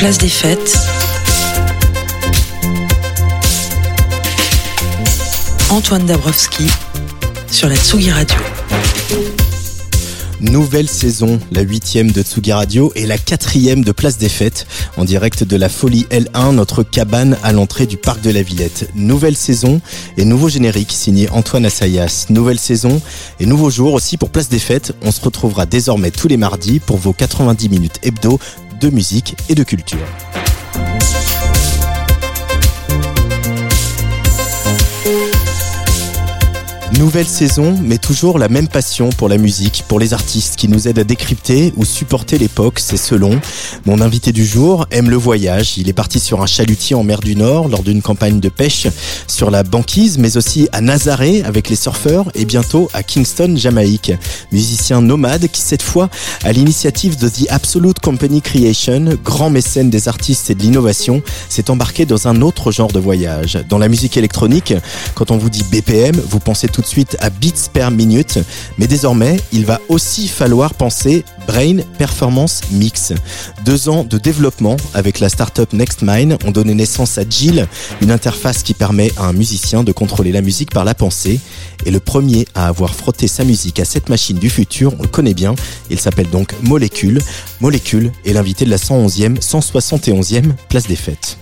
Place des fêtes. Antoine Dabrowski sur la Tsugi Radio. Nouvelle saison, la huitième de Tsugi Radio et la quatrième de Place des Fêtes, en direct de la Folie L1, notre cabane à l'entrée du Parc de la Villette. Nouvelle saison et nouveau générique signé Antoine Assayas. Nouvelle saison et nouveau jour aussi pour Place des Fêtes. On se retrouvera désormais tous les mardis pour vos 90 minutes hebdo de musique et de culture. Nouvelle saison, mais toujours la même passion pour la musique, pour les artistes qui nous aident à décrypter ou supporter l'époque, c'est selon. Mon invité du jour aime le voyage. Il est parti sur un chalutier en mer du Nord lors d'une campagne de pêche sur la banquise, mais aussi à Nazaré avec les surfeurs et bientôt à Kingston, Jamaïque. Musicien nomade qui cette fois, à l'initiative de The Absolute Company Creation, grand mécène des artistes et de l'innovation, s'est embarqué dans un autre genre de voyage. Dans la musique électronique, quand on vous dit BPM, vous pensez tout de suite à beats per minute, mais désormais, il va aussi falloir penser Brain Performance Mix. Deux ans de développement avec la startup NextMind ont donné naissance à Jill, une interface qui permet à un musicien de contrôler la musique par la pensée. Et le premier à avoir frotté sa musique à cette machine du futur, on le connaît bien, il s'appelle donc Molecule. Molecule est l'invité de la 111e, 171e place des fêtes.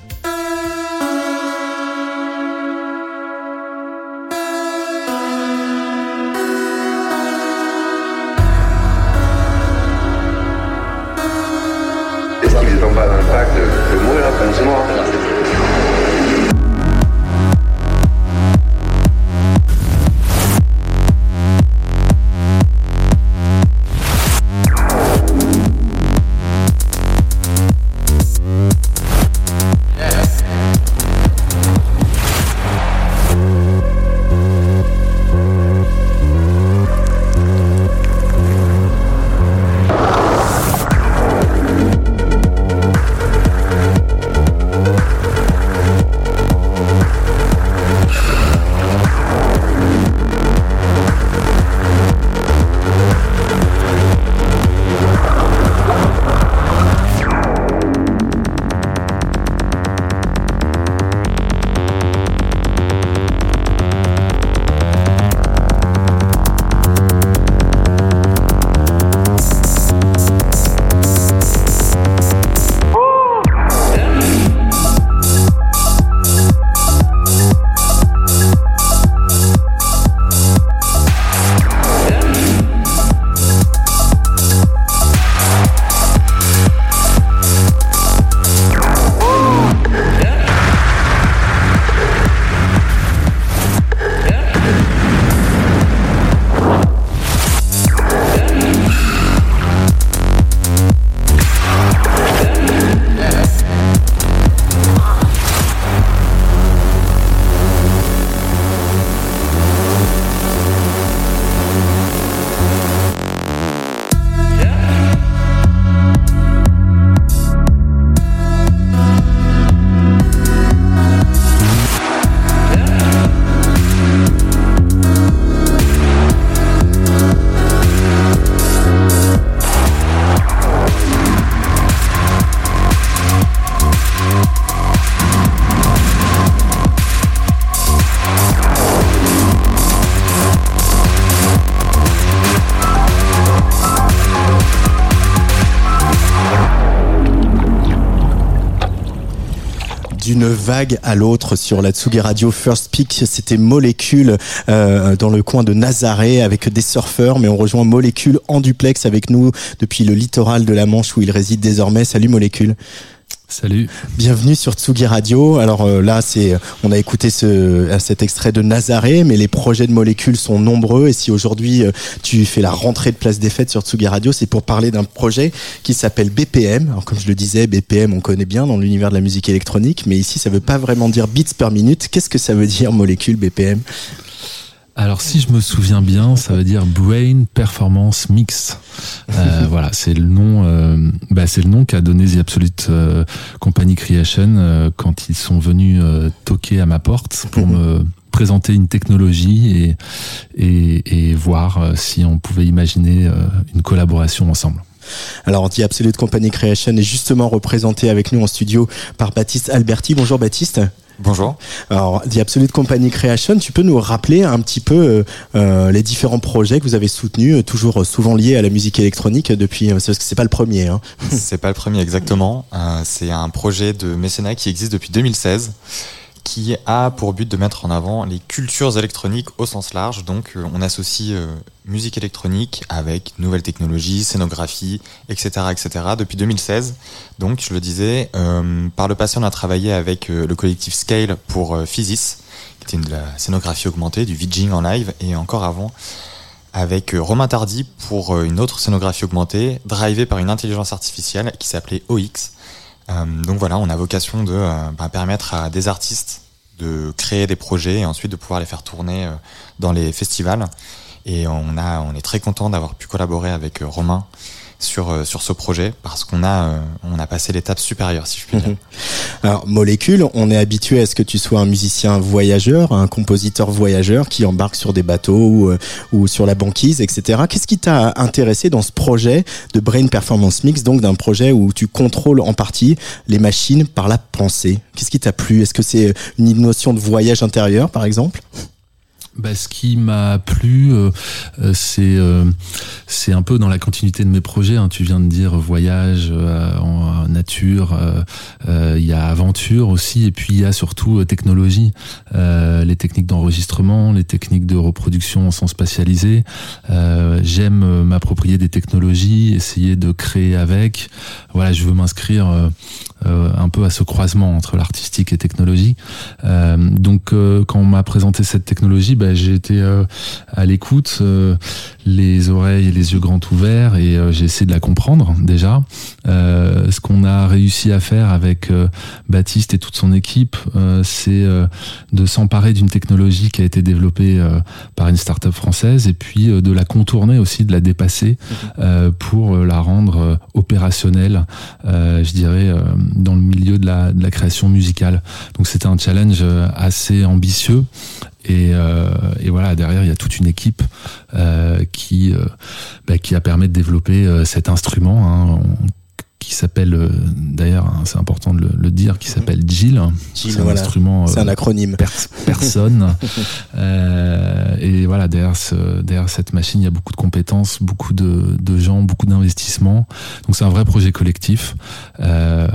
Vague à l'autre sur la Tsugi Radio First Peak. C'était Molécule euh, dans le coin de Nazaré avec des surfeurs, mais on rejoint Molécule en duplex avec nous depuis le littoral de la Manche où il réside désormais. Salut Molécule. Salut. Bienvenue sur Tsugi Radio. Alors euh, là, c'est, on a écouté ce, cet extrait de Nazaré, mais les projets de molécules sont nombreux. Et si aujourd'hui euh, tu fais la rentrée de place des fêtes sur Tsugi Radio, c'est pour parler d'un projet qui s'appelle BPM. Alors comme je le disais, BPM, on connaît bien dans l'univers de la musique électronique, mais ici, ça veut pas vraiment dire beats per minute. Qu'est-ce que ça veut dire molécule BPM alors si je me souviens bien, ça veut dire Brain Performance Mix. Euh, voilà, c'est le nom, euh, bah, c'est le nom qu'a donné The Absolute euh, Company Creation euh, quand ils sont venus toquer à ma porte pour me présenter une technologie et, et, et voir si on pouvait imaginer une collaboration ensemble. Alors, The Absolute Company Creation est justement représenté avec nous en studio par Baptiste Alberti. Bonjour Baptiste. Bonjour. Alors, The Absolute Company Creation, tu peux nous rappeler un petit peu euh, euh les différents projets que vous avez soutenus, euh, toujours souvent liés à la musique électronique depuis, parce que c'est pas le premier. Hein. C'est pas le premier exactement. Euh, c'est un projet de mécénat qui existe depuis 2016 qui a pour but de mettre en avant les cultures électroniques au sens large. Donc euh, on associe euh, musique électronique avec nouvelles technologies, scénographie, etc. etc. depuis 2016. Donc je le disais, euh, par le passé on a travaillé avec le collectif Scale pour Physis, qui était de la scénographie augmentée, du VJing en live, et encore avant avec Romain Tardy pour une autre scénographie augmentée, drivée par une intelligence artificielle qui s'appelait OX. Euh, donc voilà, on a vocation de euh, bah, permettre à des artistes de créer des projets et ensuite de pouvoir les faire tourner euh, dans les festivals. Et on a, on est très content d'avoir pu collaborer avec Romain sur euh, sur ce projet parce qu'on a euh, on a passé l'étape supérieure si je puis dire. Alors molécule, on est habitué à ce que tu sois un musicien voyageur, un compositeur voyageur qui embarque sur des bateaux ou, euh, ou sur la banquise, etc. Qu'est-ce qui t'a intéressé dans ce projet de Brain Performance Mix, donc d'un projet où tu contrôles en partie les machines par la pensée? Qu'est-ce qui t'a plu? Est-ce que c'est une notion de voyage intérieur, par exemple? Bah, ce qui m'a plu, euh, euh, c'est euh, c'est un peu dans la continuité de mes projets. Hein. Tu viens de dire voyage en nature, il y a aventure aussi, et puis il y a surtout technologie, les techniques d'enregistrement, les techniques de reproduction en sens spatialisé. J'aime m'approprier des technologies, essayer de créer avec. Voilà, je veux m'inscrire un peu à ce croisement entre l'artistique et technologie. donc quand on m'a présenté cette technologie, bah, j'ai été euh, à l'écoute, euh, les oreilles et les yeux grands ouverts, et euh, j'ai essayé de la comprendre déjà. ce qu'on a réussi à faire avec Baptiste et toute son équipe, c'est de s'emparer d'une technologie qui a été développée par une start-up française, et puis de la contourner aussi, de la dépasser pour la rendre opérationnelle, je dirais, dans le milieu de la, création musicale. Donc c'était un challenge assez ambitieux et, euh, et, voilà, derrière, il y a toute une équipe euh, qui, euh, bah, qui a permis de développer euh, cet instrument. Hein qui s'appelle euh, d'ailleurs hein, c'est important de le, dire qui s'appelle Jill. C'est un instrument c'est un euh, acronyme. personne. Euh, et voilà derrière, ce, derrière cette machine il y a beaucoup de compétences beaucoup de, de gens beaucoup d'investissements. Donc c'est un vrai projet collectif. Euh,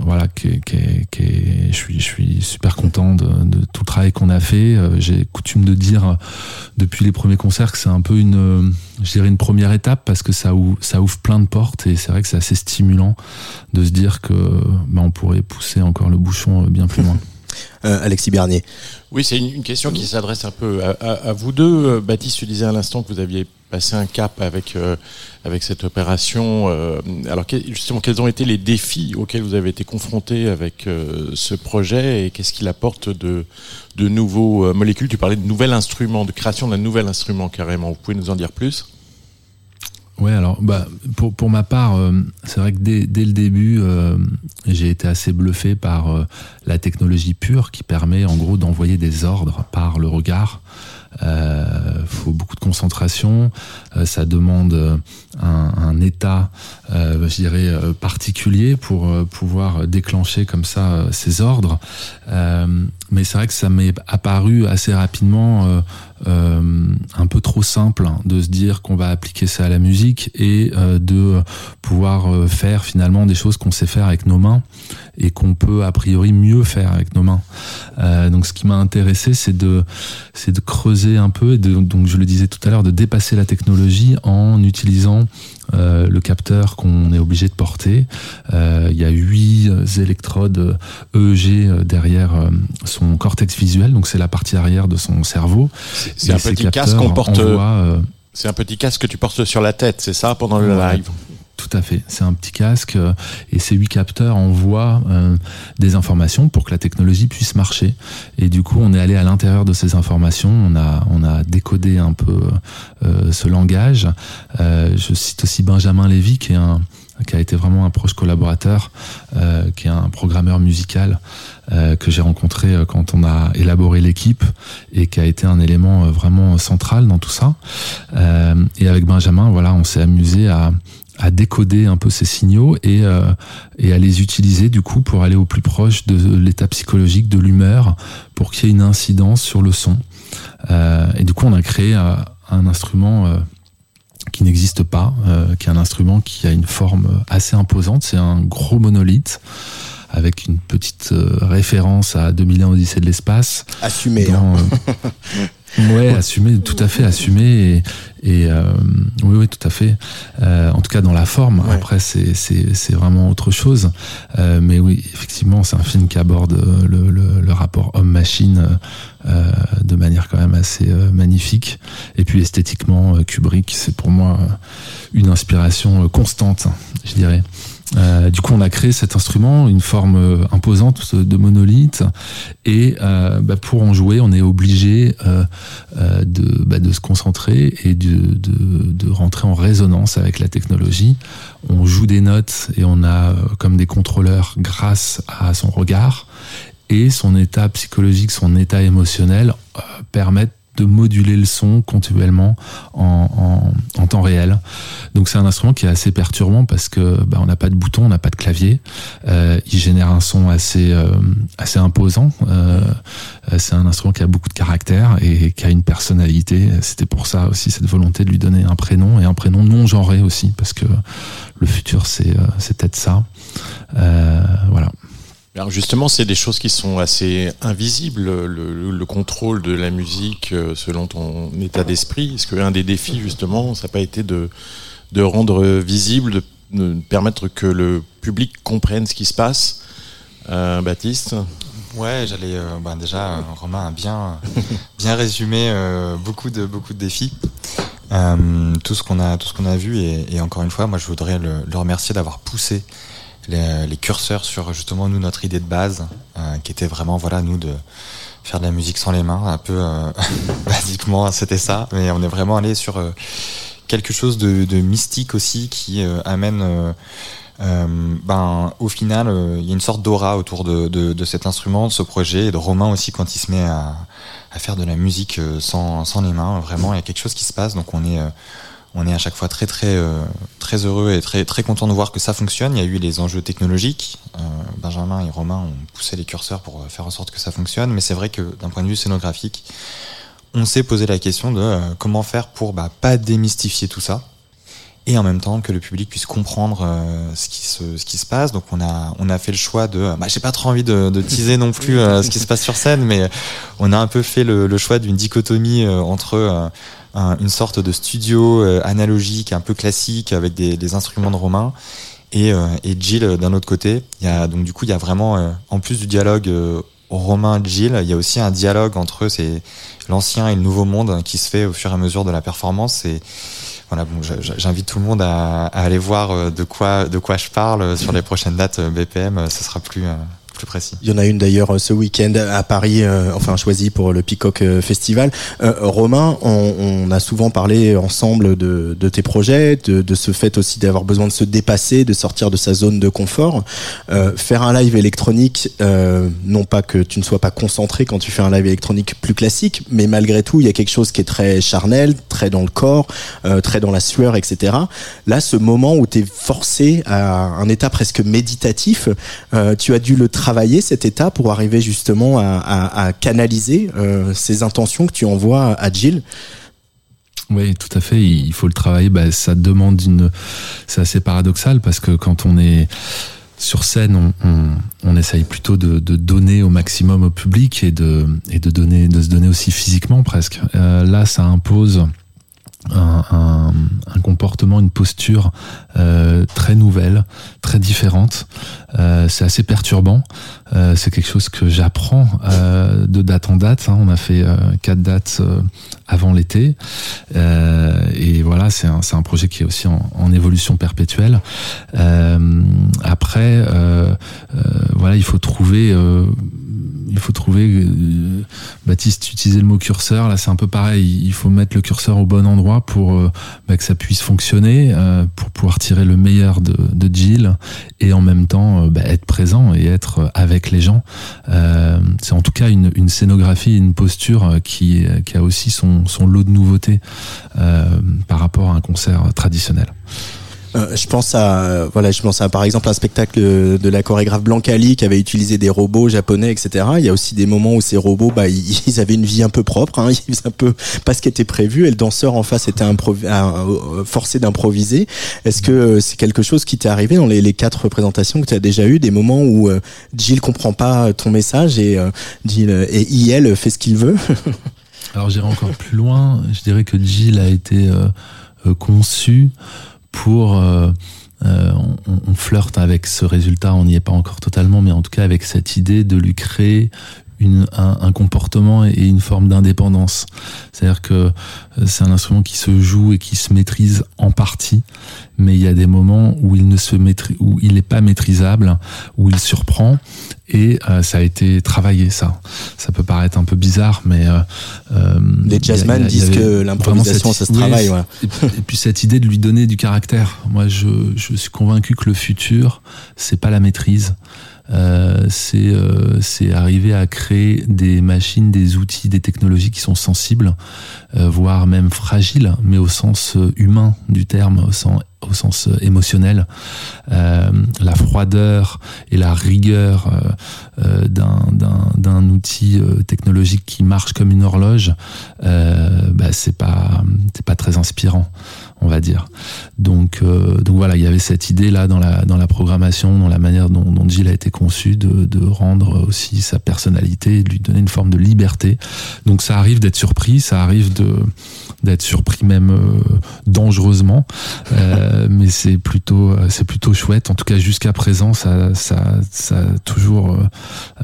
voilà qui, qui, qui, je suis je suis super content de, de tout le travail qu'on a fait. J'ai coutume de dire depuis les premiers concerts que c'est un peu une je dirais une première étape parce que ça ouvre, ça ouvre plein de portes et c'est vrai que c'est assez stimulant de se dire que bah, on pourrait pousser encore le bouchon euh, bien plus loin. Euh, Alexis Bernier. Oui, c'est une, question qui s'adresse un peu à, vous deux. Euh, Baptiste, tu disais à l'instant que vous aviez passé un cap avec, avec cette opération. alors, justement, quels ont été les défis auxquels vous avez été confrontés avec ce projet et qu'est-ce qu'il apporte de, de nouveaux molécules Tu parlais de nouvel instrument, de création d'un nouvel instrument carrément. Vous pouvez nous en dire plus? Ouais, alors bah pour pour ma part, euh, c'est vrai que dès dès le début, euh, j'ai été assez bluffé par euh, la technologie pure qui permet en gros d'envoyer des ordres par le regard. Euh, faut beaucoup de concentration, ça demande un, un état, je dirais particulier pour pouvoir déclencher comme ça ces ordres. mais c'est vrai que ça m'est apparu assez rapidement euh, un peu trop simple de se dire qu'on va appliquer ça à la musique et euh, de pouvoir euh, faire finalement des choses qu'on sait faire avec nos mains et qu'on peut a priori mieux faire avec nos mains. Euh, donc ce qui m'a intéressé, c'est de, c'est de creuser un peu et de, donc je le disais tout à l'heure, de dépasser la technologie en utilisant euh, le capteur qu'on est obligé de porter. Euh, il y a huit électrodes EEG derrière son cortex visuel, donc c'est la partie arrière de son cerveau. C'est un petit casque qu'on porte. c'est un petit casque que tu portes sur la tête, c'est ça, pendant le live? Tout à fait. C'est un petit casque euh, et ces huit capteurs envoient euh, des informations pour que la technologie puisse marcher. Et du coup, on est allé à l'intérieur de ces informations. On a on a décodé un peu euh, ce langage. je cite aussi Benjamin Lévy qui est un qui a été vraiment un proche collaborateur, qui est un programmeur musical que j'ai rencontré quand on a élaboré l'équipe et qui a été un élément vraiment central dans tout ça. et avec Benjamin, voilà, on s'est amusé à à décoder un peu ces signaux et, euh, et à les utiliser du coup pour aller au plus proche de l'état psychologique, de l'humeur, pour qu'il y ait une incidence sur le son. Euh, et du coup, on a créé euh, un instrument qui n'existe pas, qui est un instrument qui a une forme assez imposante. C'est un gros monolithe avec une petite référence à 2001 Odyssée de l'espace. Assumé. Dans, hein. Ouais, assumer, tout à fait, assumer et, et euh, oui, oui, tout à fait. Euh, en tout cas, dans la forme. Après, c'est c'est vraiment autre chose. Euh, mais oui, effectivement, c'est un film qui aborde le, le, le rapport homme-machine euh, de manière quand même assez euh, magnifique. Et puis esthétiquement, Kubrick, c'est pour moi une inspiration constante, je dirais. Euh, du coup, on a créé cet instrument, une forme euh, imposante de monolithe, et euh, bah, pour en jouer, on est obligé euh, euh de, bah, de, se concentrer et de, de, de, rentrer en résonance avec la technologie. On joue des notes et on a comme des contrôleurs grâce à son regard et son état psychologique, son état émotionnel permettent de moduler le son continuellement en, en, temps réel. Donc c'est un instrument qui est assez perturbant parce que bah, on n'a pas de bouton, on n'a pas de clavier. Euh, il génère un son assez euh, assez imposant. Euh, c'est un instrument qui a beaucoup de caractère et qui a une personnalité. C'était pour ça aussi cette volonté de lui donner un prénom et un prénom non genré aussi parce que le futur c'est c'est peut-être ça. Voilà. Alors justement, c'est des choses qui sont assez invisibles, le, le, contrôle de la musique euh, selon ton état d'esprit. Est-ce qu'un des défis, justement, ça n'a pas été de, de rendre visible, de, permettre que le public comprenne ce qui se passe? Euh, Baptiste? Ouais, j'allais euh, bah déjà Romain a bien bien résumé beaucoup de beaucoup de défis. Tout ce qu'on a tout ce qu'on a vu et, et, encore une fois, moi je voudrais le, le remercier d'avoir poussé les, curseurs sur justement nous notre idée de base euh, qui était vraiment voilà nous de faire de la musique sans les mains un peu euh, basiquement c'était ça. Mais on est vraiment allé sur euh, quelque chose de, mystique aussi qui amène ben au final il y a une sorte d'aura autour de, de, de, cet instrument de ce projet. Et de Romain aussi quand il se met à, à faire de la musique sans, sans les mains vraiment il y a quelque chose qui se passe. Donc on est on est à chaque fois très très euh, très heureux et très très content de voir que ça fonctionne. Il y a eu les enjeux technologiques. Euh, Benjamin et Romain ont poussé les curseurs pour faire en sorte que ça fonctionne, mais c'est vrai que d'un point de vue scénographique, on s'est posé la question de euh, comment faire pour bah, pas démystifier tout ça et en même temps que le public puisse comprendre euh, ce qui se ce qui se passe. Donc on a on a fait le choix de bah, j'ai pas trop envie de, de teaser non plus euh, ce qui se passe sur scène, mais on a un peu fait le, le choix d'une dichotomie euh, entre un, une sorte de studio euh, analogique, un peu classique, avec des, des instruments de Romain, et, euh, et Jill euh, d'un autre côté. Il y a, donc du coup, il y a vraiment, en plus du dialogue Romain-Jill, il y a aussi un dialogue entre c'est l'ancien et le nouveau monde qui se fait au fur et à mesure de la performance. Et voilà, bon, j'invite tout le monde à, aller voir de quoi, de quoi je parle sur les prochaines dates BPM. Ce sera plus, Il y en a une d'ailleurs euh, ce week-end à Paris, euh, enfin choisie pour le Peacock euh, Festival. Euh, Romain, on, on, a souvent parlé ensemble de, de tes projets, de, de, ce fait aussi d'avoir besoin de se dépasser, de sortir de sa zone de confort. Euh, faire un live électronique, euh, non pas que tu ne sois pas concentré quand tu fais un live électronique plus classique, mais malgré tout, il y a quelque chose qui est très charnel, très dans le corps, très dans la sueur, etc. Là, ce moment où tu es forcé à un état presque méditatif, tu as dû le travailler travailler cet état pour arriver justement à, canaliser euh, ces intentions que tu envoies à Jill? Oui, tout à fait. Il faut le travailler. Bah, ça demande une. C'est assez paradoxal parce que quand on est sur scène, on, essaye plutôt de, de, donner au maximum au public et de, et de, donner, de se donner aussi physiquement presque. Euh, là, ça impose un, comportement, une posture euh, très nouvelle, très différente. Euh, c'est assez perturbant. Euh, c'est quelque chose que j'apprends euh, de date en date. Hein. On a fait euh, quatre dates avant l'été. et voilà, c'est un, un, projet qui est aussi en, en évolution perpétuelle. après, voilà, il faut trouver il faut trouver. Euh, Baptiste utilisait le mot curseur. Là, c'est un peu pareil. Il faut mettre le curseur au bon endroit pour euh, bah, que ça puisse fonctionner, euh, pour pouvoir tirer le meilleur de, de Jill et en même temps bah, être présent et être avec les gens. c'est en tout cas une, une, scénographie, une posture qui, qui a aussi son, son lot de nouveautés par rapport à un concert traditionnel. Euh, je pense à voilà, je pense à par exemple un spectacle de la chorégraphe Blancali qui avait utilisé des robots japonais, etc. Il y a aussi des moments où ces robots, bah, ils, avaient une vie un peu propre, hein, ils faisaient un peu pas ce qui était prévu, et le danseur en face était euh, forcé d'improviser. Est-ce que euh, c'est quelque chose qui t'est arrivé dans les, quatre représentations que tu as déjà eu, des moments où euh, Jill comprend pas ton message et Jill et IL fait ce qu'il veut? Alors j'irai encore plus loin. Je dirais que Jill a été conçu pour euh, euh, on, on, flirte avec ce résultat, on n'y est pas encore totalement, mais en tout cas avec cette idée de lui créer une, un, un, comportement et une forme d'indépendance. C'est-à-dire que euh, c'est un instrument qui se joue et qui se maîtrise en partie, mais il y a des moments où il ne se maîtrise, où il n'est pas maîtrisable, où il surprend, et euh, ça a été travaillé. Ça, ça peut paraître un peu bizarre, mais euh, euh les jazzmen disent que l'improvisation ça se travaille. Ouais. Et, et, puis cette idée de lui donner du caractère. Moi, je, je suis convaincu que le futur, c'est pas la maîtrise. Euh, c'est euh, c'est arriver à créer des machines, des outils, des technologies qui sont sensibles, euh, voire même fragiles, mais au sens humain du terme, au sens au sens émotionnel, euh, la froideur et la rigueur euh, d'un outil technologique qui marche comme une horloge, bah, c'est pas c'est pas très inspirant on va dire. Donc, euh, donc voilà, il y avait cette idée là dans la dans la programmation, dans la manière dont, dont Gilles a été conçu, de, de rendre aussi sa personnalité, de lui donner une forme de liberté. Donc ça arrive d'être surpris, ça arrive de d'être surpris même euh, dangereusement, euh, mais c'est plutôt c'est plutôt chouette. En tout cas jusqu'à présent, ça ça ça a toujours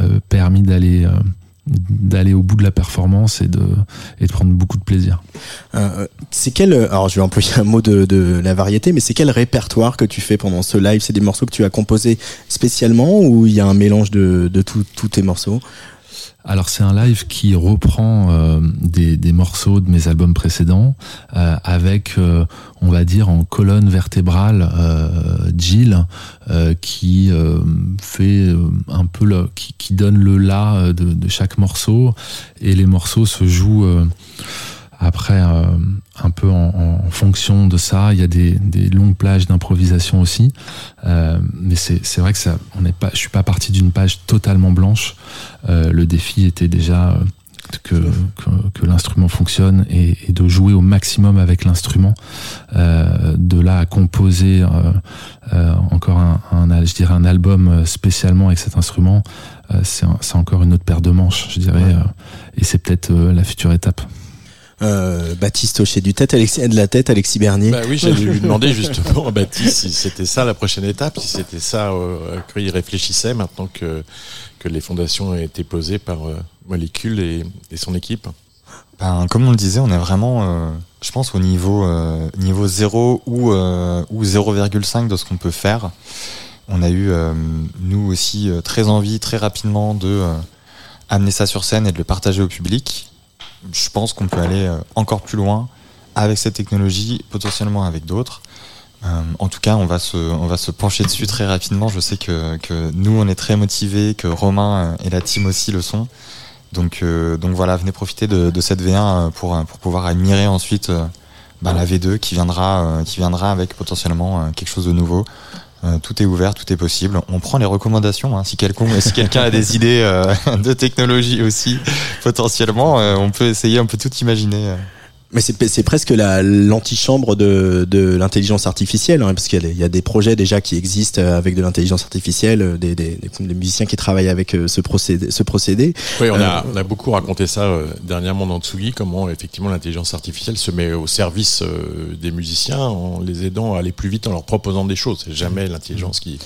euh, permis d'aller d'aller au bout de la performance et de, et de prendre beaucoup de plaisir. Euh, c'est quel, alors je vais employer un mot de, de la variété, mais c'est quel répertoire que tu fais pendant ce live? C'est des morceaux que tu as composés spécialement ou il y a un mélange de, de tous tes morceaux? Alors c'est un live qui reprend euh, des, des, morceaux de mes albums précédents euh, avec, euh, on va dire, en colonne vertébrale, Jill qui fait un peu le, qui, donne le là de, chaque morceau. Et les morceaux se jouent après, euh, un peu en, en, fonction de ça, il y a des, des longues plages d'improvisation aussi. Euh, mais c'est vrai que ça, on n'est pas, je suis pas parti d'une page totalement blanche. Euh, le défi était déjà que, que, que l'instrument fonctionne et, et, de jouer au maximum avec l'instrument. Euh, de là à composer euh, encore un, un, je dirais un album spécialement avec cet instrument, c'est encore une autre paire de manches, je dirais. Ouais. et c'est peut-être la future étape. Euh, Baptiste hochait du tête, Alexis, de la tête, Alexis Bernier. Bah oui, j'allais lui demander justement à Baptiste si c'était ça la prochaine étape, si c'était ça euh, qu'il réfléchissait maintenant que, que les fondations ont été posées par euh, Molécule et, et, son équipe. Ben, comme on le disait, on est vraiment, euh, je pense, au niveau, euh, niveau 0 ou, euh, ou 0,5 de ce qu'on peut faire. On a eu, nous aussi, très envie, très rapidement, de amener ça sur scène et de le partager au public je pense qu'on peut aller euh, encore plus loin avec cette technologie, potentiellement avec d'autres. Euh, en tout cas, on va se, pencher dessus très rapidement. Je sais que, nous, on est très motivés, que Romain et la team aussi le sont. Donc, euh, donc voilà, venez profiter de, cette V1 pour, pouvoir admirer ensuite euh, bah, la V2 qui viendra, euh, qui viendra avec potentiellement quelque chose de nouveau. Euh, tout est ouvert, tout est possible. On prend les recommandations. Hein. Si quelqu'un si a des idées euh, de technologie aussi, potentiellement, euh, on peut essayer, on peut tout imaginer. Mais c'est presque l'antichambre de, de l'intelligence artificielle, hein, parce qu'il y, a des projets déjà qui existent euh, avec de l'intelligence artificielle, euh, des, des, des, musiciens qui travaillent avec euh, ce procédé. Ce procédé. Oui, on, a, on a beaucoup raconté ça dernièrement dans Tsugi, comment effectivement l'intelligence artificielle se met au service des musiciens en les aidant à aller plus vite en leur proposant des choses. C'est jamais l'intelligence qui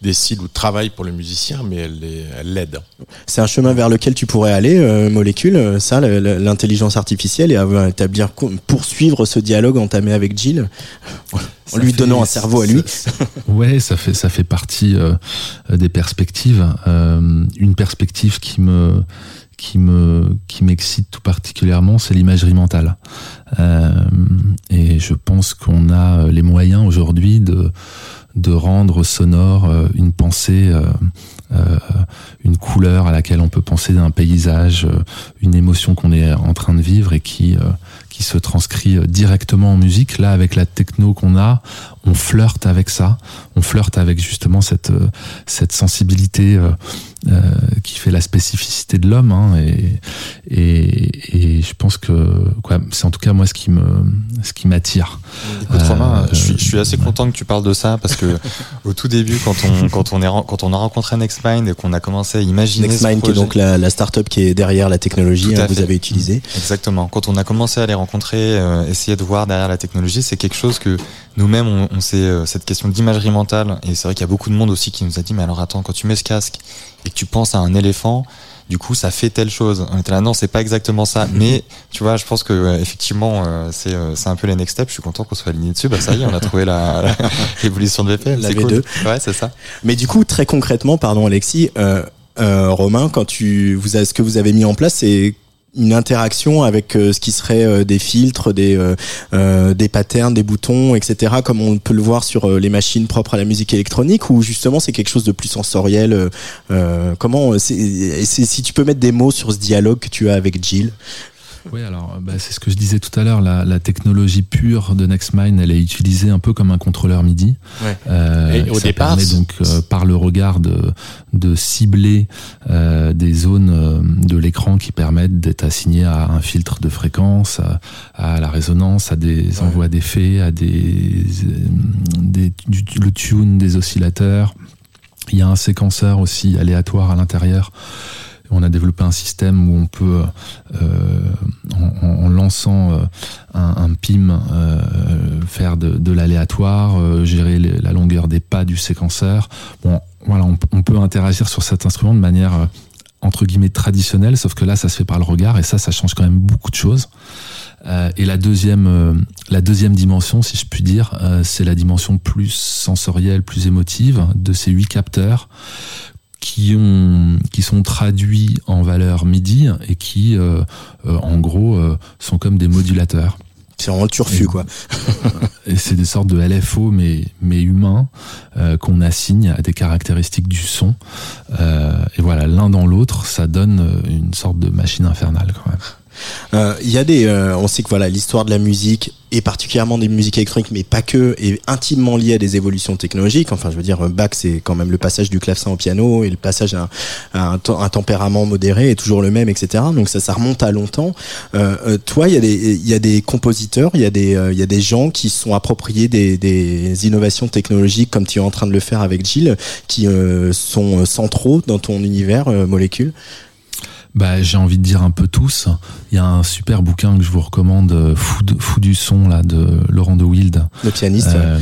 décide ou travaille pour le musicien, mais elle l'aide. C'est un chemin vers lequel tu pourrais aller, Molécule, ça, l'intelligence artificielle, et établir poursuivre ce dialogue entamé avec Jill en lui donnant un cerveau à lui. ouais, ça fait ça fait partie euh, des perspectives. Euh, une perspective qui me qui me qui m'excite tout particulièrement, c'est l'imagerie mentale. Euh, et je pense qu'on a les moyens aujourd'hui de de rendre sonore une pensée euh, une couleur à laquelle on peut penser d'un paysage, euh, une émotion qu'on est en train de vivre et qui euh, qui se transcrit directement en musique. Là, avec la techno qu'on a, on flirte avec ça, on flirte avec justement cette cette sensibilité qui fait la spécificité de l'homme. Hein, et, et, et je pense que quoi, c'est en tout cas moi ce qui me ce qui m'attire. Écoute Romain, je, suis, je suis assez content que tu parles de ça parce que au tout début, quand on quand on est quand on a rencontré NextMind et qu'on a commencé à imaginer NextMind qui est donc la, la start-up qui est derrière la technologie que hein, vous avez utilisée. Exactement. Quand on a commencé à les rencontrer, euh, essayer de voir derrière la technologie, c'est quelque chose que nous-mêmes on, on sait euh, cette question d'imagerie mentale. Et c'est vrai qu'il y a beaucoup de monde aussi qui nous a dit mais alors attends quand tu mets ce casque et que tu penses à un éléphant du coup ça fait telle chose. On était là non c'est pas exactement ça. Mm-hmm. mais tu vois je pense que effectivement euh, c'est c'est un peu les next steps. Je suis content qu'on soit aligné dessus. Bah ça y est on a trouvé la, l'évolution de VPL c'est cool. Ouais c'est ça. Mais du coup très concrètement pardon Alexis euh, euh, Romain quand tu vous avez, ce que vous avez mis en place c'est une interaction avec euh, ce qui serait euh, des filtres, des euh, des patterns, des boutons, etc. Comme on peut le voir sur les machines propres à la musique électronique, ou justement c'est quelque chose de plus sensoriel. comment si tu peux mettre des mots sur ce dialogue que tu as avec Jill oui, alors bah, c'est ce que je disais tout à l'heure. La, la, technologie pure de NextMind, elle est utilisée un peu comme un contrôleur MIDI. Ouais. Euh, Et au départ, permet donc euh, par le regard de, de cibler euh, des zones euh, de l'écran qui permettent d'être assignées à un filtre de fréquence, à, à la résonance, à des envois d'effets, à des, des du, le tune des oscillateurs. Il y a un séquenceur aussi aléatoire à l'intérieur on a développé un système où on peut, euh, en, lançant euh, un, PIM, euh, faire de, l'aléatoire, gérer la longueur des pas du séquenceur. On, peut interagir sur cet instrument de manière entre guillemets traditionnelle, sauf que là, ça se fait par le regard et ça, ça change quand même beaucoup de choses. et la deuxième, la deuxième dimension, si je puis dire, c'est la dimension plus sensorielle, plus émotive de ces huit capteurs qui ont qui sont traduits en valeur MIDI et qui euh, euh, en gros euh, sont comme des modulateurs. C'est vraiment le turfu quoi. et c'est des sortes de LFO mais mais humains qu'on assigne à des caractéristiques du son. et voilà, l'un dans l'autre, ça donne une sorte de machine infernale quand même. Euh, il y a des, euh, on sait que voilà, l'histoire de la musique et particulièrement des musiques électroniques, mais pas que, est intimement liée à des évolutions technologiques. Enfin, je veux dire, Bach, c'est quand même le passage du clavecin au piano et le passage à, un, tempérament modéré est toujours le même, etc. Donc ça, ça remonte à longtemps. Euh, toi, il y a des, il y a des compositeurs, il y a des, il y a des gens qui sont appropriés des, des innovations technologiques, comme tu es en train de le faire avec Gilles, qui sont centraux dans ton univers molécule? Bah, j'ai envie de dire un peu tous. Il y a un super bouquin que je vous recommande, euh, Fou, Fou du son là de Laurent de Wild. Le pianiste. Euh,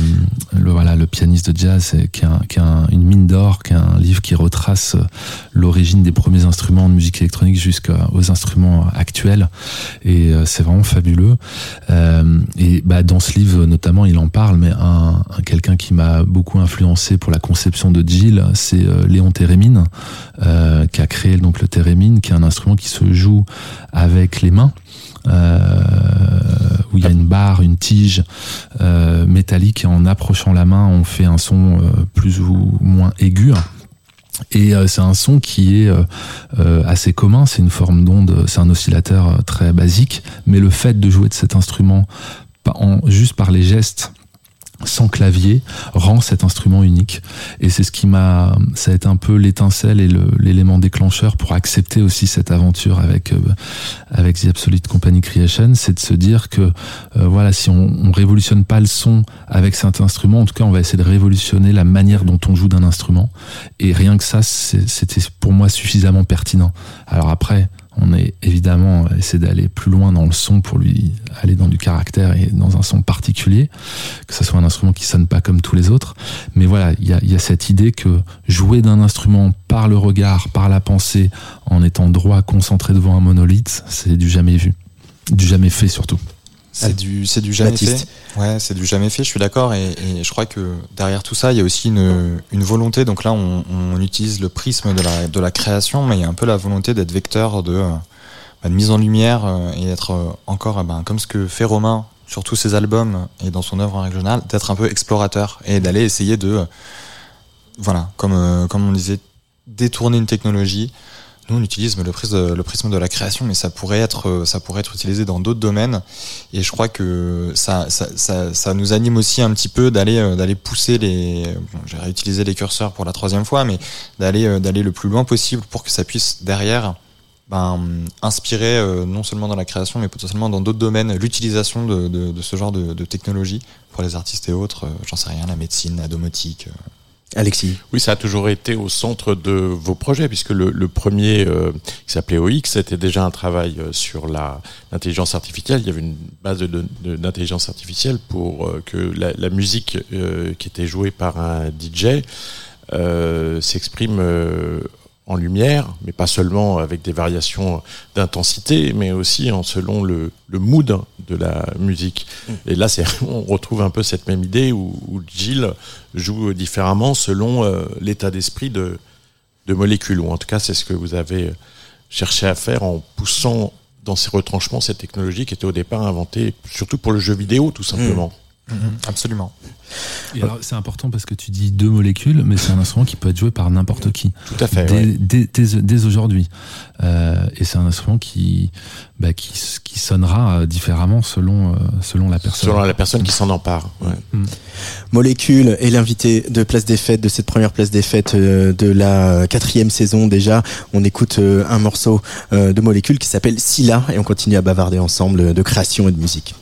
le voilà, le pianiste de jazz, qui a, qui a une mine d'or, qui a un livre qui retrace euh, l'origine des premiers instruments de musique électronique jusqu'aux instruments actuels. Et c'est vraiment fabuleux. et bah, dans ce livre notamment, il en parle, mais un, quelqu'un qui m'a beaucoup influencé pour la conception de Jill, c'est Léon Térémine, qui a créé donc le Térémine, qui est un instrument qui se joue avec les mains. Euh, où il y a une barre, une tige euh, métallique et en approchant la main, on fait un son euh, plus ou moins aigu. Et c'est un son qui est assez commun, c'est une forme d'onde, c'est un oscillateur très basique, mais le fait de jouer de cet instrument en, juste par les gestes sans clavier rend cet instrument unique. Et c'est ce qui m'a ça a été un peu l'étincelle et l'élément déclencheur pour accepter aussi cette aventure avec euh, avec The Absolute Company Creation. C'est de se dire que euh, voilà si on, on révolutionne pas le son avec cet instrument en tout cas on va essayer de révolutionner la manière dont on joue d'un instrument. Et rien que ça c'était pour moi suffisamment pertinent. Alors après on est évidemment essayé d'aller plus loin dans le son pour lui aller dans du caractère et dans un son particulier, que ce soit un instrument qui sonne pas comme tous les autres. Mais voilà, il y a, cette idée que jouer d'un instrument par le regard, par la pensée, en étant droit, concentré devant un monolithe, c'est du jamais vu, du jamais fait surtout. C'est du, c'est du jamais fait. Ouais, c'est du jamais fait. Je suis d'accord. Et, et, je crois que derrière tout ça, il y a aussi une, une volonté. Donc là, on, on, utilise le prisme de la, de la création, mais il y a un peu la volonté d'être vecteur de, bah, de mise en lumière euh, et être euh, encore, ben, comme ce que fait Romain sur tous ses albums et dans son œuvre en régionale, d'être un peu explorateur et d'aller essayer de, voilà, comme, euh, comme on disait, détourner une technologie nous, on utilise le prisme, de la création, mais ça pourrait être, euh, ça pourrait être utilisé dans d'autres domaines. Et je crois que ça, ça, ça, nous anime aussi un petit peu d'aller, euh, d'aller pousser les. J'ai réutilisé les curseurs pour la troisième fois, mais d'aller, euh, d'aller le plus loin possible pour que ça puisse derrière ben, inspirer non seulement dans la création, mais potentiellement dans d'autres domaines l'utilisation de, ce genre de, de technologie pour les artistes et autres. J'en sais rien, la médecine, la domotique. Alexis. Oui, ça a toujours été au centre de vos projets, puisque le, premier, euh, qui s'appelait OX, c'était déjà un travail euh, sur l'intelligence artificielle. Il y avait une base d'intelligence artificielle pour euh, que la, musique qui était jouée par un DJ s'exprime en lumière, mais pas seulement avec des variations d'intensité, mais aussi en selon le, le, mood de la musique. Mm. Et là, c'est on retrouve un peu cette même idée où, où Gilles joue différemment selon euh, l'état d'esprit de, de molécules, ou en tout cas, c'est ce que vous avez cherché à faire en poussant dans ces retranchements cette technologie qui était au départ inventée surtout pour le jeu vidéo, tout simplement. Mmh. Mmh, absolument. Alors, c'est important parce que tu dis deux molécules, mais c'est un instrument qui peut être joué par n'importe qui. Tout à fait. Dès, ouais. dès, dès, dès aujourd'hui. Euh, et c'est un instrument qui, bah, qui, qui sonnera différemment selon, euh, selon la personne. Selon la personne qui s'en empare. Ouais. Mmh. Molécule est l'invité de Place des Fêtes, de cette première Place des Fêtes euh, de la quatrième saison déjà. On écoute euh, un morceau euh, de Molécule qui s'appelle Scylla et on continue à bavarder ensemble de création et de musique.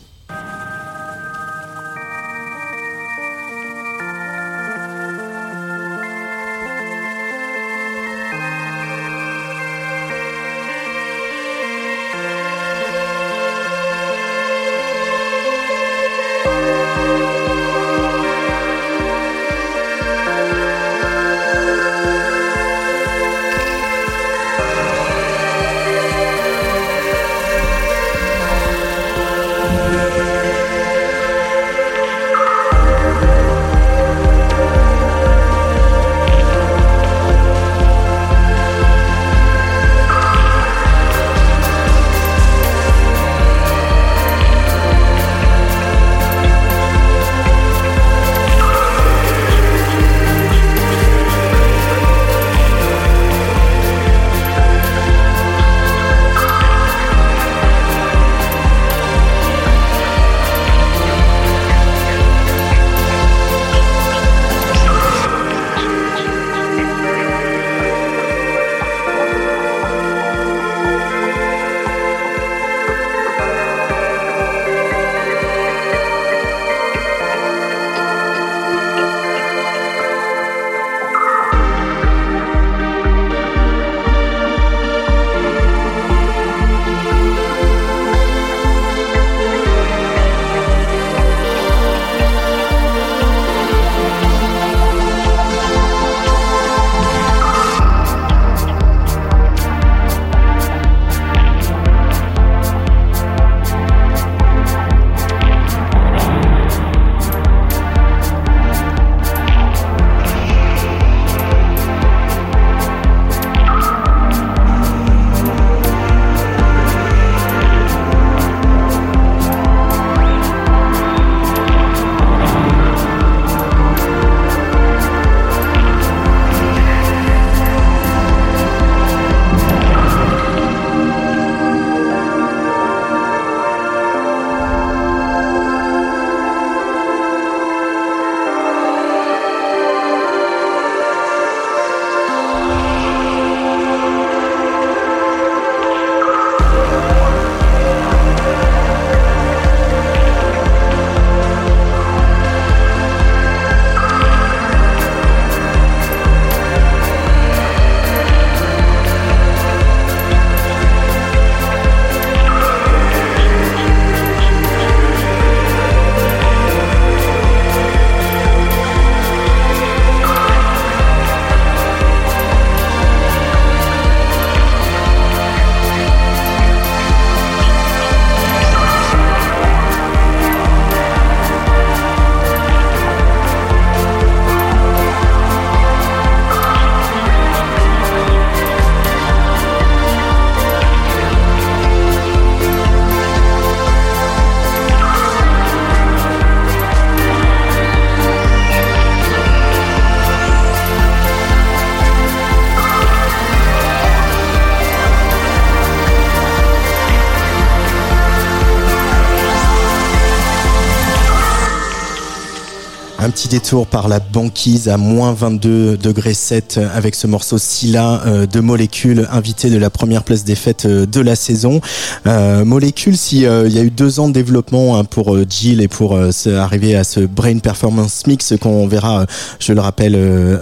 Petit détour par la banquise à moins 22 degrés 7 avec ce morceau Scylla euh, de Molécule, invité de la première place des fêtes euh, de la saison. Euh, Molécule, si il y a eu deux ans de développement hein, pour Jill et pour arriver à ce Brain Performance Mix qu'on verra, je le rappelle,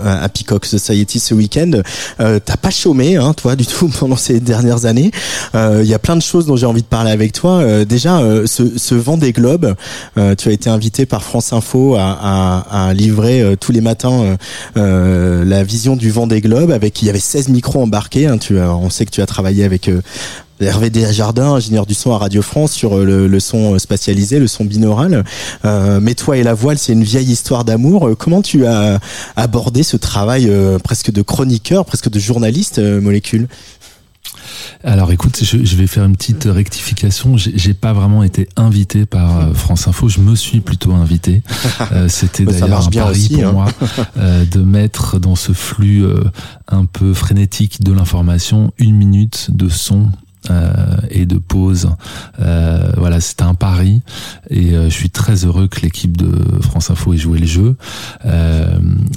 à Peacock Society ce week-end. T'as pas chômé, hein, toi, du tout pendant ces dernières années. Il y a plein de choses dont j'ai envie de parler avec toi. déjà, ce, ce vent des globes, tu as été invité par France Info à, à à, livrer euh, tous les matins euh, euh, la vision du vent des globes avec il y avait 16 micros embarqués. Hein, on sait que tu as travaillé avec Hervé Desjardins, ingénieur du son à Radio France, sur le, son spatialisé, le son binaural. mais toi et la voile, c'est une vieille histoire d'amour. Comment tu as abordé ce travail presque de chroniqueur, presque de journaliste, Molécule? Alors écoute, je, vais faire une petite rectification. J'ai pas vraiment été invité par euh, France Info. Je me suis plutôt invité. Euh, c'était d'ailleurs un pari pour hein. moi euh, de mettre dans ce flux un peu frénétique de l'information une minute de son et de pause. Euh, voilà, c'était un pari et euh, je suis très heureux que l'équipe de France Info ait joué le jeu.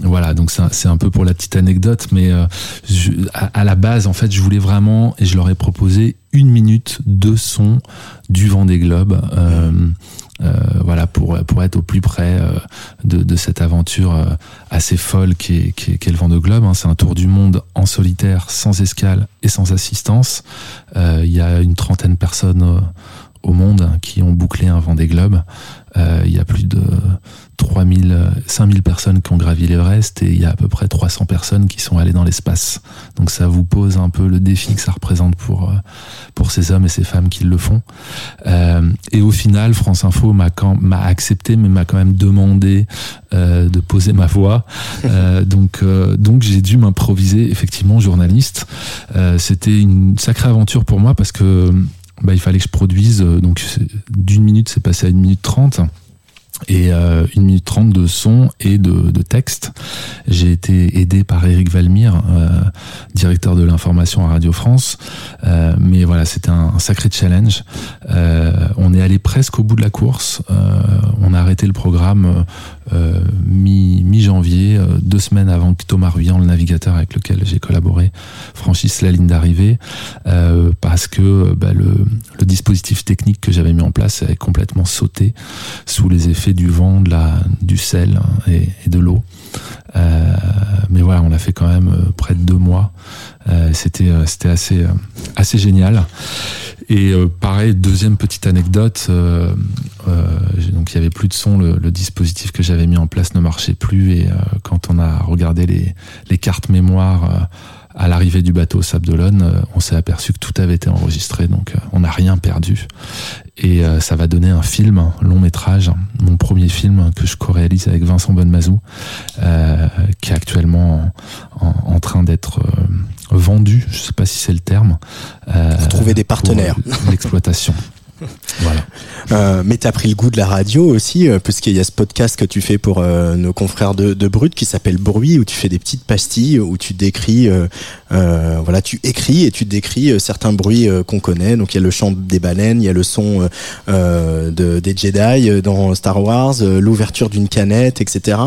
voilà, donc c'est un, peu pour la petite anecdote, mais à, la base, en fait, je voulais vraiment et je leur ai proposé une minute de son du vent des globes. Euh, voilà pour pour être au plus près euh, de, cette aventure euh, assez folle qui est, qui est, le Vendée Globe. Hein. C'est un tour du monde en solitaire, sans escale et sans assistance. Il y a une trentaine de personnes au monde qui ont bouclé un Vendée Globe. Il y a plus de 3000, 5000 personnes qui ont gravi l'Everest et il y a à peu près 300 personnes qui sont allées dans l'espace. Donc ça vous pose un peu le défi que ça représente pour, pour ces hommes et ces femmes qui le font. Euh, et au final, France Info m'a accepté, mais m'a quand même demandé euh, de poser ma voix. Euh, donc euh, donc j'ai dû m'improviser effectivement journaliste. Euh, c'était une sacrée aventure pour moi parce que bah, il fallait que je produise. Donc d'une minute, c'est passé à une minute trente et euh, une minute trente de son et de, de texte. J'ai été aidé par Eric Valmire, euh, directeur de l'information à Radio France. Euh, mais voilà, c'était un, un, sacré challenge. Euh, on est allé presque au bout de la course. Euh, on a arrêté le programme euh, mi-janvier, deux semaines avant que Thomas Ruyant, le navigateur avec lequel j'ai collaboré, franchisse la ligne d'arrivée, parce que bah, le, le dispositif technique que j'avais mis en place avait complètement sauté sous les effets du vent, de la, du sel et, de l'eau. Euh, mais voilà, on a fait quand même euh, près de deux mois. Euh, c'était c'était assez assez génial. Et pareil, deuxième petite anecdote. donc il y avait plus de son, le, dispositif que j'avais mis en place ne marchait plus. Et quand on a regardé les les cartes mémoire à l'arrivée du bateau Sable d'Olonne, on s'est aperçu que tout avait été enregistré, donc on n'a rien perdu et euh, ça va donner un film, un long métrage, mon premier film que je co-réalise avec Vincent Bonnemazou, euh, qui est actuellement en, en, train d'être euh, vendu, je sais pas si c'est le terme. Euh, trouver des partenaires. L'exploitation. voilà. Euh, mais tu as pris le goût de la radio aussi, euh, puisqu'il y a ce podcast que tu fais pour euh, nos confrères de, de Brut qui s'appelle Bruit, où tu fais des petites pastilles, où tu décris, euh, euh, voilà, tu écris et tu décris certains bruits qu'on connaît. Donc il y a le chant des baleines, il y a le son de, des Jedi dans Star Wars, l'ouverture d'une canette, etc.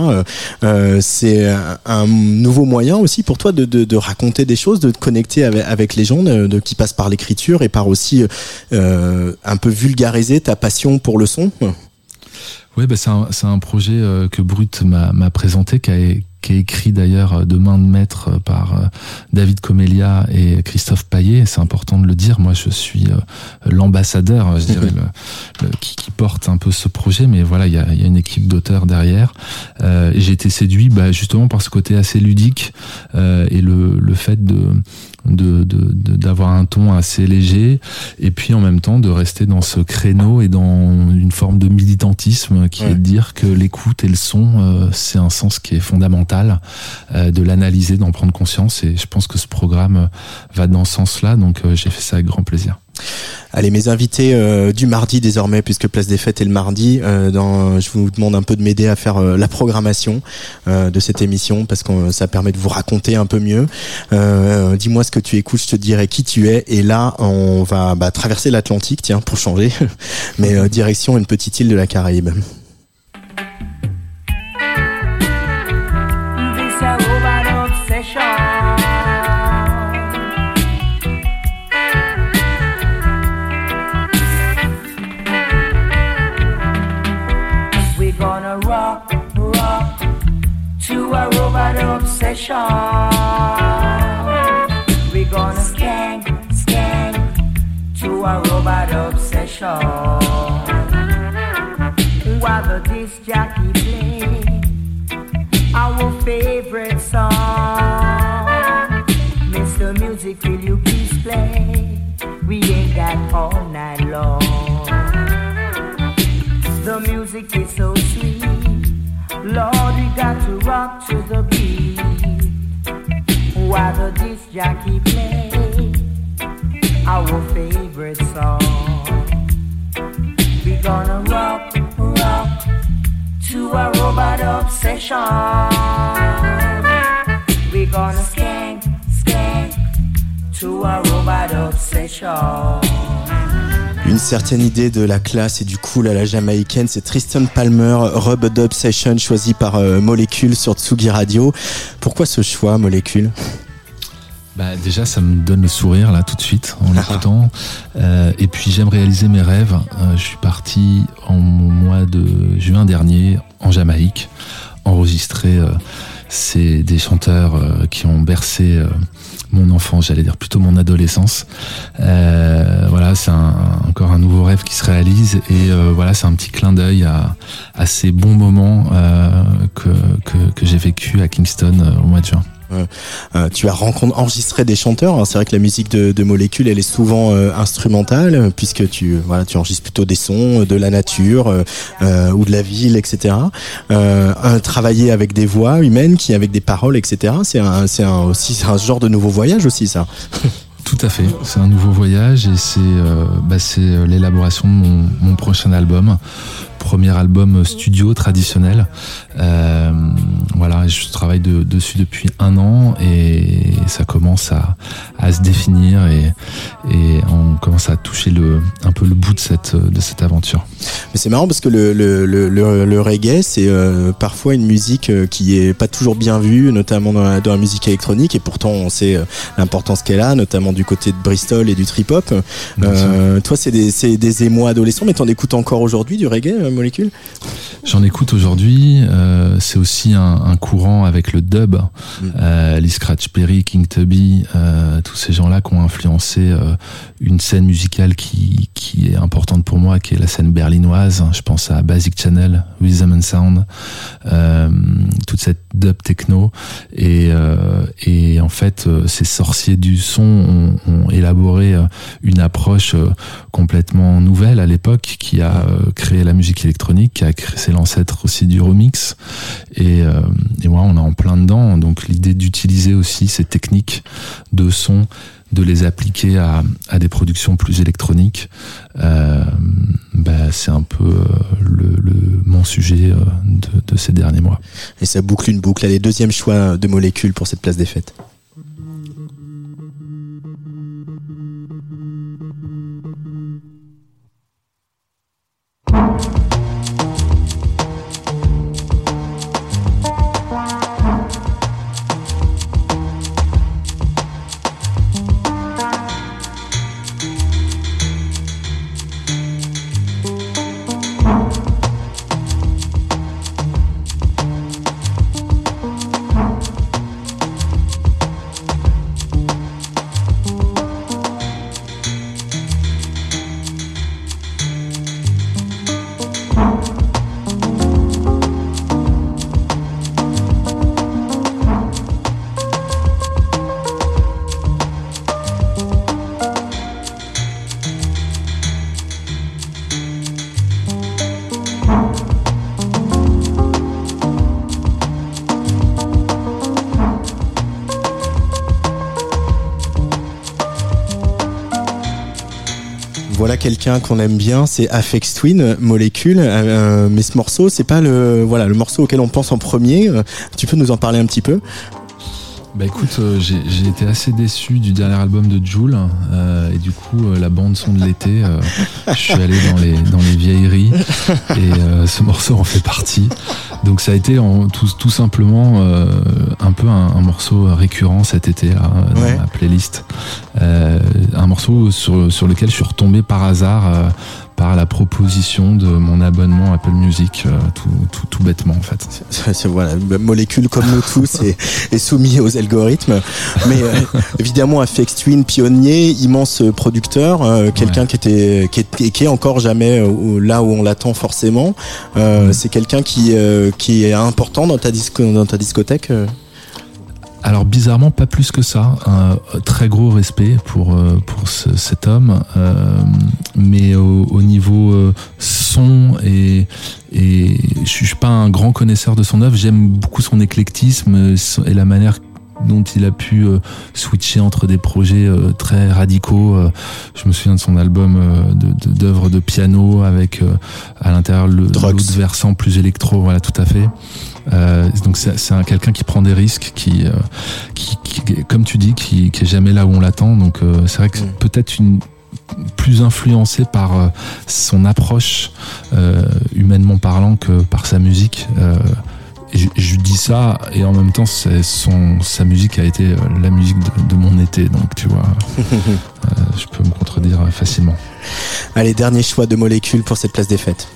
C'est un, nouveau moyen aussi pour toi de, de, de, raconter des choses, de te connecter avec, avec les gens, de, qui passent par l'écriture et par aussi un peu vulgariser ta passion pour le son Oui, bah c'est un, un, projet euh, que Brut m'a présenté, qui a, qui est écrit d'ailleurs euh, de main de maître euh, par David Comelia et Christophe Paillet. C'est important de le dire. Moi, je suis l'ambassadeur, je dirais, le, qui, qui, porte un peu ce projet. Mais voilà, il y a, y a, une équipe d'auteurs derrière. Euh, J'ai été séduit bah, justement par ce côté assez ludique euh, et le, le fait de de d'avoir un ton assez léger et puis en même temps de rester dans ce créneau et dans une forme de militantisme qui est de dire que l'écoute et le son euh, c'est un sens qui est fondamental euh, de l'analyser d'en prendre conscience et je pense que ce programme va dans ce sens-là donc euh, j'ai fait ça avec grand plaisir. Allez, mes invités euh, du mardi désormais, puisque Place des Fêtes est le mardi, euh, je vous demande un peu de m'aider à faire euh, la programmation de cette émission, parce que ça permet de vous raconter un peu mieux. Dis-moi ce que tu écoutes, je te dirai qui tu es. Et là, on va bah, traverser l'Atlantique, tiens, pour changer, mais direction une petite île de la Caraïbe. Obsession. We're gonna skank, skank to a robot obsession. While the disc jockey play our favorite song. Mr. Music, will you please play? We ain't got all night long. While the disc jockey play our favorite song. We gonna rock, rock to a robot obsession. We gonna skank, skank to a robot obsession. Une certaine idée de la classe et du cool à la jamaïcaine, c'est Tristan Palmer, Robot Obsession, choisi par euh, Molecule sur Tsugi Radio. Pourquoi ce choix, Molecule bah déjà, ça me donne le sourire là tout de suite en l'écoutant. Euh, et puis j'aime réaliser mes rêves. Euh, je suis parti en mois de juin dernier en Jamaïque, enregistrer euh, c'est des chanteurs qui ont bercé mon enfance, j'allais dire plutôt mon adolescence. Euh, voilà, c'est encore un nouveau rêve qui se réalise et voilà, c'est un petit clin d'œil à, à, ces bons moments que, que, que j'ai vécu à Kingston au mois de juin. Euh, tu as enregistré des chanteurs. Hein. C'est vrai que la musique de, de Molécule, elle est souvent euh, instrumentale, puisque tu, voilà, tu enregistres plutôt des sons de la nature euh, ou de la ville, etc. travailler avec des voix humaines, qui avec des paroles, etc. C'est un, c'est un, aussi un genre de nouveau voyage aussi, ça. Tout à fait, c'est un nouveau voyage et c'est bah, l'élaboration de mon, prochain album premier album studio traditionnel. Euh, voilà, je travaille de, dessus depuis un an et ça commence à, à se définir et, et, on commence à toucher le, un peu le bout de cette, de cette aventure. Mais c'est marrant parce que le, le, le, le reggae, c'est euh, parfois une musique euh, qui est pas toujours bien vue, notamment dans la, dans la musique électronique et pourtant on sait l'importance qu'elle a, notamment du côté de Bristol et du trip-hop. Euh, toi, c'est des, des émois adolescents, mais t'en écoutes encore aujourd'hui du reggae molécule J'en écoute aujourd'hui. Euh, c'est aussi un, un, courant avec le dub. Mm. Euh, Lee Scratch Perry, King Tubby, euh, tous ces gens-là qui ont influencé euh, une scène musicale qui, qui est importante pour moi, qui est la scène berlinoise. Je pense à Basic Channel, Rhythm and Sound, toute cette dub techno. Et, et en fait, ces sorciers du son ont, ont élaboré une approche complètement nouvelle à l'époque qui a créé la musique électronique a créé, c'est l'ancêtre aussi du remix. Et, euh, on est en plein dedans. Donc l'idée d'utiliser aussi ces techniques de son, de les appliquer à, des productions plus électroniques, euh, bah, c'est un peu euh, le, mon sujet de, de, ces derniers mois. Et ça boucle une boucle. Allez, deuxième choix de molécules pour cette place des fêtes. Qu'on aime bien, c'est Afex Twin, Molécule. Euh, mais ce morceau, c'est pas le voilà le morceau auquel on pense en premier. Euh, tu peux nous en parler un petit peu? Bah écoute, euh, j'ai été assez déçu du dernier album de Joule euh, et du coup euh, la bande son de l'été, je suis allé dans les dans les vieilleries et ce morceau en fait partie. Donc ça a été en, tout, tout simplement un peu un, un, morceau récurrent cet été là, dans ma playlist, un morceau sur sur lequel je suis retombé par hasard par la proposition de mon abonnement Apple Music, tout, tout, tout, bêtement en fait. voilà, molécule comme nous tous est, est soumis aux algorithmes. Mais évidemment, FX Twin, pionnier, immense producteur, quelqu'un qui était qui est, qui est encore jamais là où on l'attend forcément. Mm. C'est quelqu'un qui qui est important dans ta disco, dans ta discothèque. Alors bizarrement, pas plus que ça. Un très gros respect pour euh, pour cet homme, euh, mais au, niveau euh, son et et je suis pas un grand connaisseur de son œuvre. J'aime beaucoup son éclectisme et la manière dont il a pu switcher entre des projets très radicaux. je me souviens de son album d'œuvres de, de, piano avec à l'intérieur le l'autre versant plus électro. Voilà, tout à fait. Euh, donc c'est quelqu'un qui prend des risques, qui, euh, qui, comme tu dis, qui, qui est jamais là où on l'attend. Donc euh, c'est vrai que mm. peut-être une plus influencé par son approche humainement parlant que par sa musique. Je, je, dis ça et en même temps son sa musique a été la musique de, de mon été donc tu vois. Je peux me contredire facilement. Allez dernier choix de molécules pour cette place des fêtes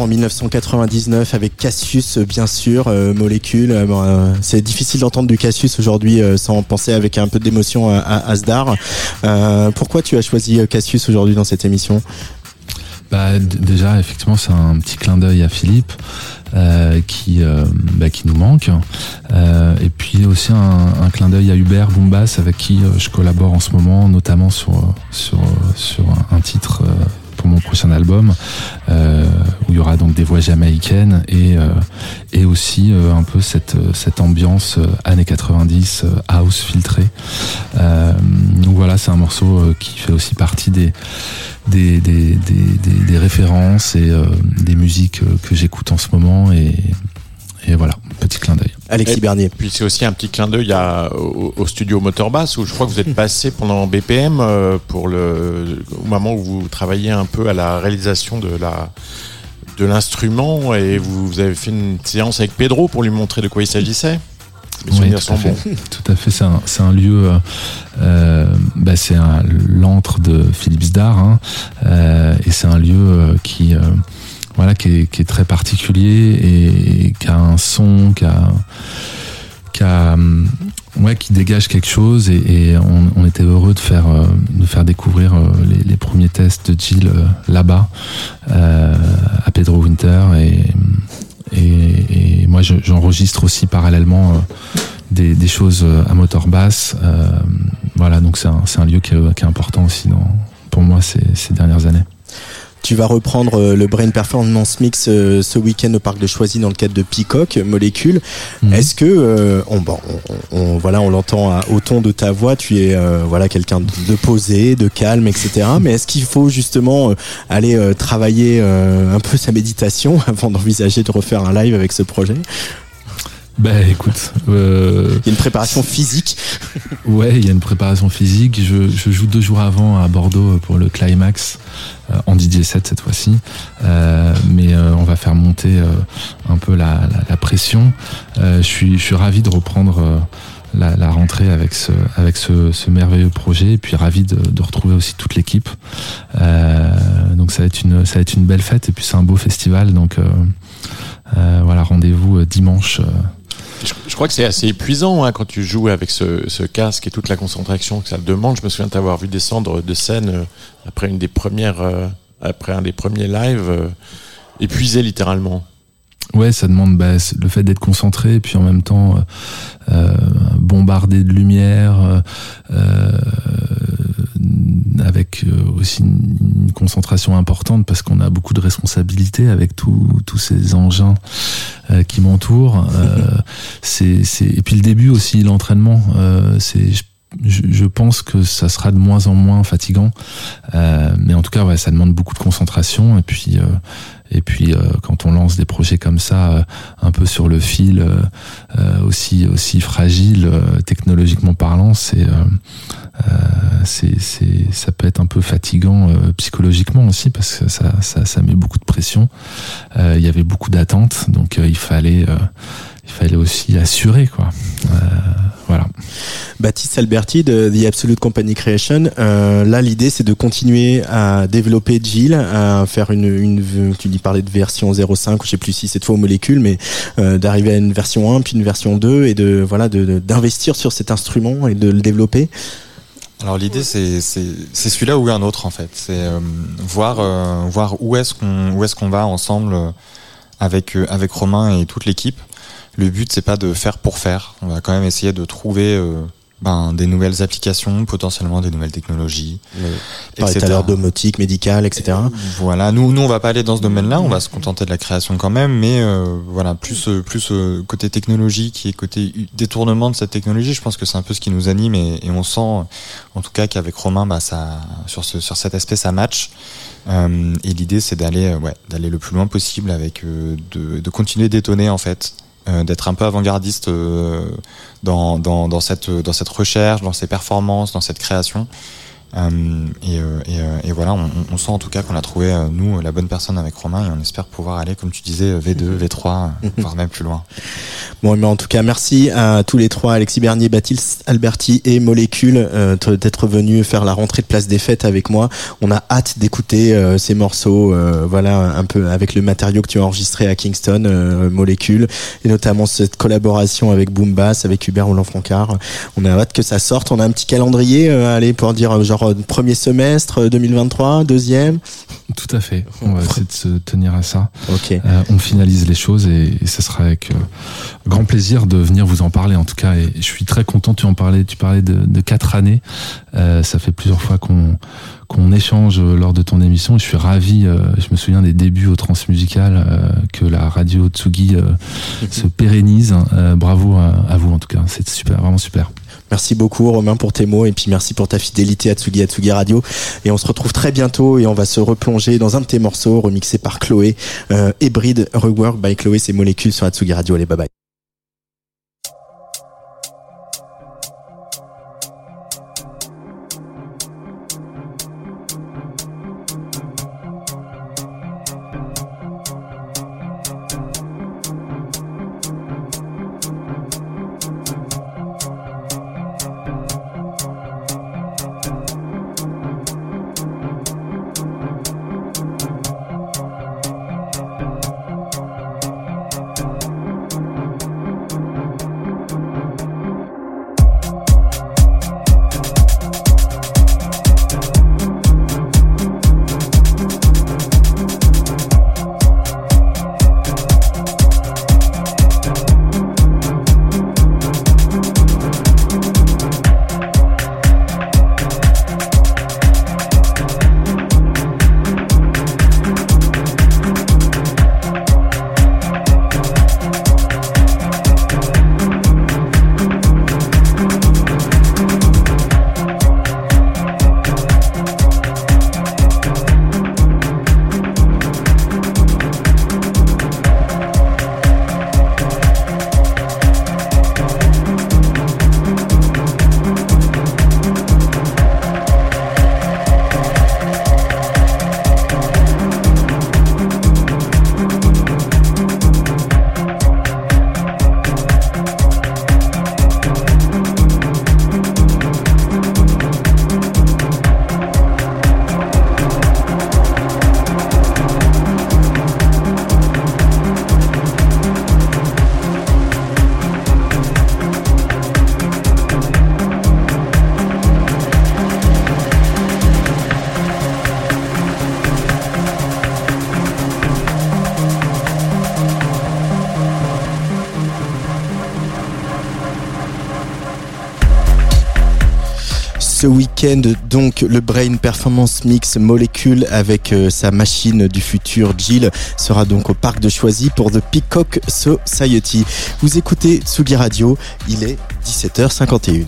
en 1999 avec Cassius, bien sûr, euh, Molécule. Euh, euh, c'est difficile d'entendre du Cassius aujourd'hui sans penser avec un peu d'émotion à, Asdar. pourquoi tu as choisi Cassius aujourd'hui dans cette émission? Bah, déjà, effectivement, c'est un petit clin d'œil à Philippe. qui bah, qui nous manque et puis aussi un, clin d'œil à Hubert Boumbas avec qui je collabore en ce moment notamment sur sur sur un, titre pour mon prochain album, euh, où il y aura donc des voix jamaïcaines et, euh, et aussi euh, un peu cette, cette ambiance années 90, house filtré. donc voilà, c'est un morceau qui fait aussi partie des, des, des, des, des références et des musiques que j'écoute en ce moment et, et voilà, petit clin d'œil. Alexis Bernier. Puis c'est aussi un petit clin d'œil au, au, studio Motorbass où je crois que vous êtes passé pendant BPM euh, pour le au moment où vous travailliez un peu à la réalisation de la de l'instrument et vous, avez fait une séance avec Pedro pour lui montrer de quoi il s'agissait. Oui, tout, à fait. tout à fait. C'est un, un, lieu, euh, euh bah c'est l'antre de Philippe Zdar, hein, euh, et c'est un lieu euh, qui voilà, qui est, très particulier et qui a un son, qui qui dégage quelque chose et, on, était heureux de faire, euh, découvrir euh, les, premiers tests de Jill euh, là-bas à Pedro Winter et, moi j'enregistre aussi parallèlement des, choses à moteur basse. voilà, donc c'est un, lieu qui est, important aussi pour moi ces dernières années. Tu vas reprendre euh, le Brain Performance Mix euh, ce week-end au parc de Choisy dans le cadre de Peacock Molécule. Mhm. Est-ce que euh, on, bon, on, voilà, on l'entend au ton de ta voix, tu es voilà quelqu'un de posé, de calme, etc. Mais est-ce qu'il faut justement aller travailler un peu sa méditation avant d'envisager de refaire un live avec ce projet? Ben écoute, euh, il y a une préparation physique. ouais, il y a une préparation physique. Je, je, joue deux jours avant à Bordeaux pour le climax euh, en DJ 7 cette fois-ci, euh, mais euh, on va faire monter un peu la, la, la pression. je suis, je suis ravi de reprendre. La, la, rentrée avec ce avec ce, ce, merveilleux projet et puis ravi de, de retrouver aussi toute l'équipe euh, donc ça va être une ça va être une belle fête et puis c'est un beau festival donc euh, voilà rendez-vous dimanche je, crois que c'est assez épuisant hein, quand tu joues avec ce, casque et toute la concentration que ça demande. Je me souviens t'avoir vu descendre de scène euh, après une des premières, euh, après un des premiers lives, euh, épuisé littéralement. Ouais, ça demande bah, le fait d'être concentré, puis en même temps bombardé de lumière, avec aussi une, concentration importante parce qu'on a beaucoup de responsabilités avec tous ces engins qui m'entourent. c'est, et puis le début aussi, l'entraînement, c'est je, pense que ça sera de moins en moins fatigant, euh, mais en tout cas, ouais, ça demande beaucoup de concentration. Et puis, euh, et puis, euh, quand on lance des projets comme ça, euh, un peu sur le fil, euh, aussi aussi fragile technologiquement parlant, c'est c'est c'est ça peut être un peu fatigant psychologiquement aussi parce que ça ça, ça met beaucoup de pression. Il y avait beaucoup d'attentes, donc il fallait il fallait aussi assurer quoi. Voilà. Baptiste Alberti de The Absolute Company Creation. Euh, là, l'idée, c'est de continuer à développer Jill, à faire une, une tu dis parler de version 0.5, je sais plus si cette fois aux molécules, mais euh, d'arriver à une version 1 puis une version 2 et de voilà de d'investir sur cet instrument et de le développer. Alors l'idée c'est c'est celui-là ou un autre en fait. C'est euh, voir euh, voir où est-ce qu'on où est-ce qu'on va ensemble euh, avec avec Romain et toute l'équipe le but c'est pas de faire pour faire. On va quand même essayer de trouver euh, ben, des nouvelles applications, potentiellement des nouvelles technologies. Par tout à l'heure domotique, médicale, etc. Voilà, nous, nous on va pas aller dans ce domaine-là, on va se contenter de la création quand même, mais euh, voilà, plus euh, plus côté technologique et côté détournement de cette technologie, je pense que c'est un peu ce qui nous anime et, on sent, en tout cas, qu'avec Romain, bah ça, sur ce sur cet aspect, ça match. et l'idée, c'est d'aller ouais, d'aller le plus loin possible avec de, de continuer d'étonner en fait euh, d'être un peu avant-gardiste euh, dans, dans, cette, dans cette recherche, dans ces performances, dans cette création. Euh, et, euh, et, euh, et, voilà, on, on, sent en tout cas qu'on a trouvé, nous, la bonne personne avec Romain et on espère pouvoir aller, comme tu disais, V2, V3, voire même plus loin. Bon, mais en tout cas, merci à tous les trois, Alexis Bernier, Baptiste Alberti et Molécule, d'être venus faire la rentrée de place des fêtes avec moi. On a hâte d'écouter ces morceaux, voilà, un peu avec le matériau que tu as enregistré à Kingston, Molécule, et notamment cette collaboration avec Boom Bass, avec Hubert Roland-Francard. On a hâte que ça sorte. On a un petit calendrier, allez, pour dire genre euh, premier semestre 2023, euh, deuxième Tout à fait. On va essayer de se tenir à ça. Euh, on finalise les choses et, et ce sera avec grand plaisir de venir vous en parler en tout cas. Et je suis très content. Tu en parlais. Tu parlais de, de quatre années. ça fait plusieurs fois qu'on qu'on échange lors de ton émission. Je suis ravi. je me souviens des débuts au Transmusical que la radio Tsugi se pérennise. bravo à, à, vous en tout cas. C'est super, vraiment super. Merci beaucoup Romain pour tes mots et puis merci pour ta fidélité à Tsugi, à Tsugi Radio. Et on se retrouve très bientôt et on va se replonger dans un de tes morceaux remixé par Chloé, euh, Hybrid Rework by Chloé, ses molécules sur Tsugi Radio. Allez, bye bye. Donc, le Brain Performance Mix Molecule avec euh, sa machine du futur Jill sera donc au parc de Choisy pour The Peacock Society. Vous écoutez Tsugi Radio, il est 17h51.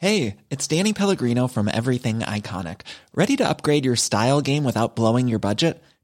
Hey, it's Danny Pellegrino from Everything Iconic. Ready to upgrade your style game without blowing your budget?